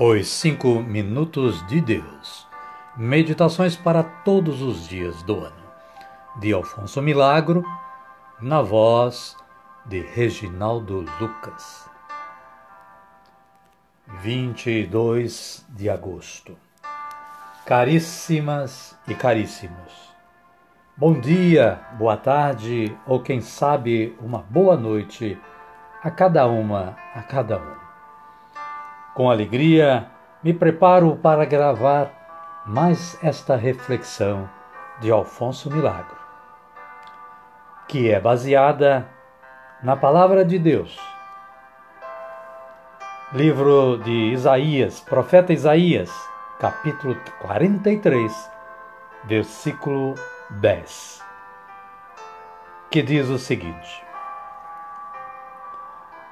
Os Cinco Minutos de Deus. Meditações para todos os dias do ano. De Alfonso Milagro, na voz de Reginaldo Lucas. 22 de agosto. Caríssimas e caríssimos. Bom dia, boa tarde ou quem sabe uma boa noite a cada uma, a cada um. Com alegria, me preparo para gravar mais esta reflexão de Alfonso Milagro, que é baseada na Palavra de Deus. Livro de Isaías, profeta Isaías, capítulo 43, versículo 10, que diz o seguinte: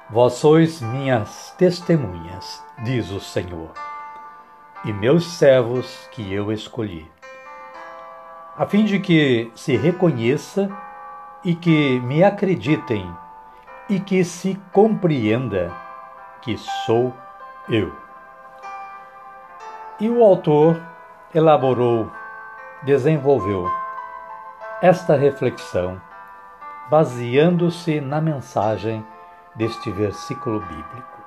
Vós sois minhas testemunhas, diz o Senhor, e meus servos que eu escolhi, a fim de que se reconheça e que me acreditem e que se compreenda que sou eu. E o autor elaborou, desenvolveu esta reflexão baseando-se na mensagem deste versículo bíblico.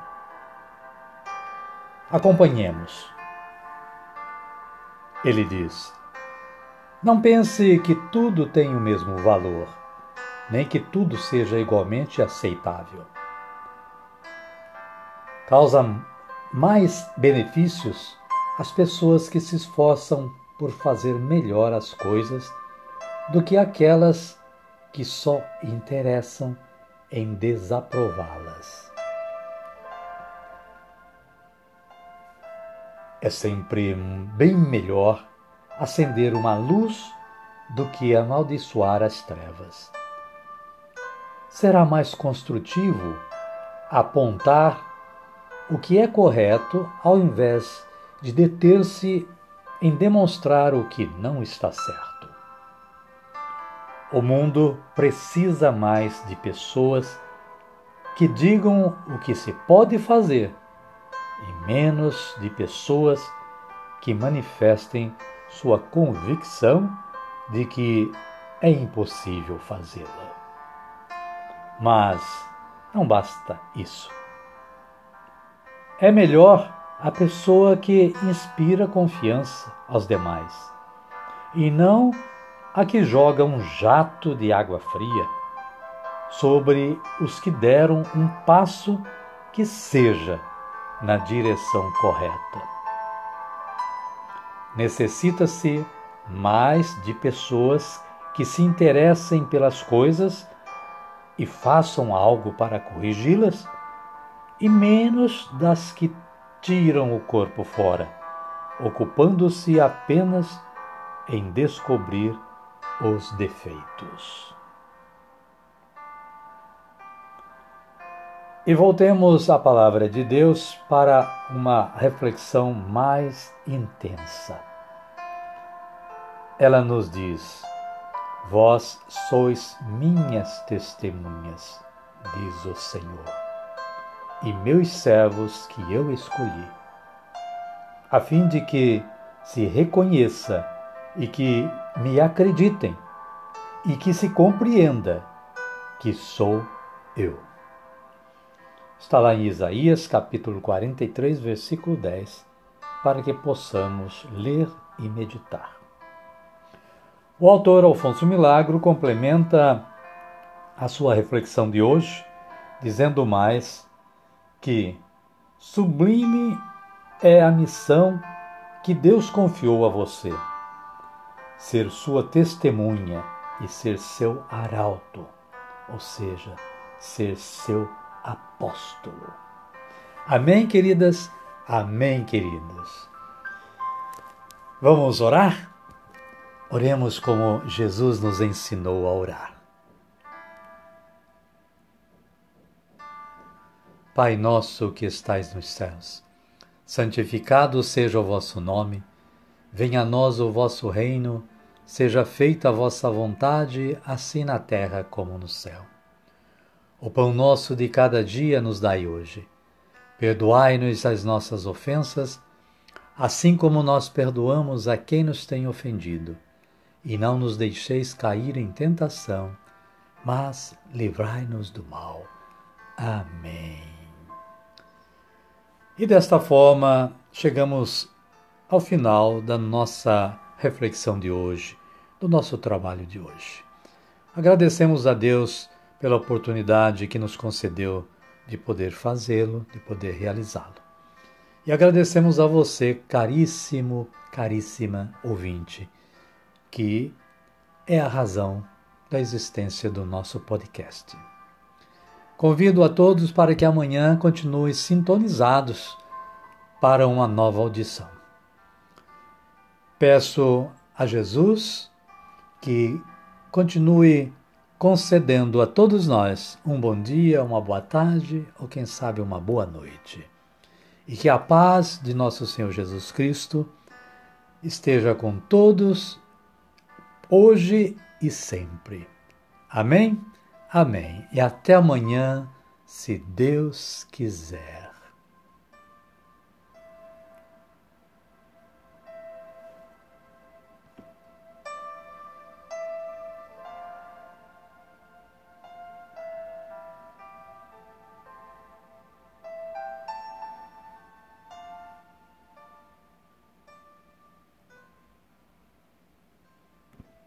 Acompanhemos. Ele diz: Não pense que tudo tem o mesmo valor, nem que tudo seja igualmente aceitável. Causa mais benefícios às pessoas que se esforçam por fazer melhor as coisas do que aquelas que só interessam em desaprová-las. É sempre bem melhor acender uma luz do que amaldiçoar as trevas. Será mais construtivo apontar o que é correto ao invés de deter-se em demonstrar o que não está certo. O mundo precisa mais de pessoas que digam o que se pode fazer e menos de pessoas que manifestem sua convicção de que é impossível fazê-la. Mas não basta isso. É melhor a pessoa que inspira confiança aos demais e não a que joga um jato de água fria sobre os que deram um passo que seja na direção correta. Necessita-se mais de pessoas que se interessem pelas coisas e façam algo para corrigi-las, e menos das que tiram o corpo fora, ocupando-se apenas em descobrir os defeitos. E voltemos à palavra de Deus para uma reflexão mais intensa. Ela nos diz: Vós sois minhas testemunhas, diz o Senhor, e meus servos que eu escolhi, a fim de que se reconheça e que me acreditem e que se compreenda que sou eu. Está lá em Isaías capítulo 43, versículo 10, para que possamos ler e meditar. O autor Alfonso Milagro complementa a sua reflexão de hoje, dizendo mais que sublime é a missão que Deus confiou a você ser sua testemunha e ser seu arauto, ou seja, ser seu apóstolo. Amém, queridas? Amém, queridos. Vamos orar? Oremos como Jesus nos ensinou a orar. Pai nosso que estais nos céus, santificado seja o vosso nome, venha a nós o vosso reino Seja feita a vossa vontade, assim na terra como no céu. O pão nosso de cada dia nos dai hoje. Perdoai-nos as nossas ofensas, assim como nós perdoamos a quem nos tem ofendido. E não nos deixeis cair em tentação, mas livrai-nos do mal. Amém. E desta forma, chegamos ao final da nossa reflexão de hoje, do nosso trabalho de hoje. Agradecemos a Deus pela oportunidade que nos concedeu de poder fazê-lo, de poder realizá-lo. E agradecemos a você, caríssimo, caríssima ouvinte, que é a razão da existência do nosso podcast. Convido a todos para que amanhã continuem sintonizados para uma nova audição. Peço a Jesus que continue concedendo a todos nós um bom dia, uma boa tarde ou quem sabe uma boa noite. E que a paz de nosso Senhor Jesus Cristo esteja com todos, hoje e sempre. Amém? Amém. E até amanhã, se Deus quiser.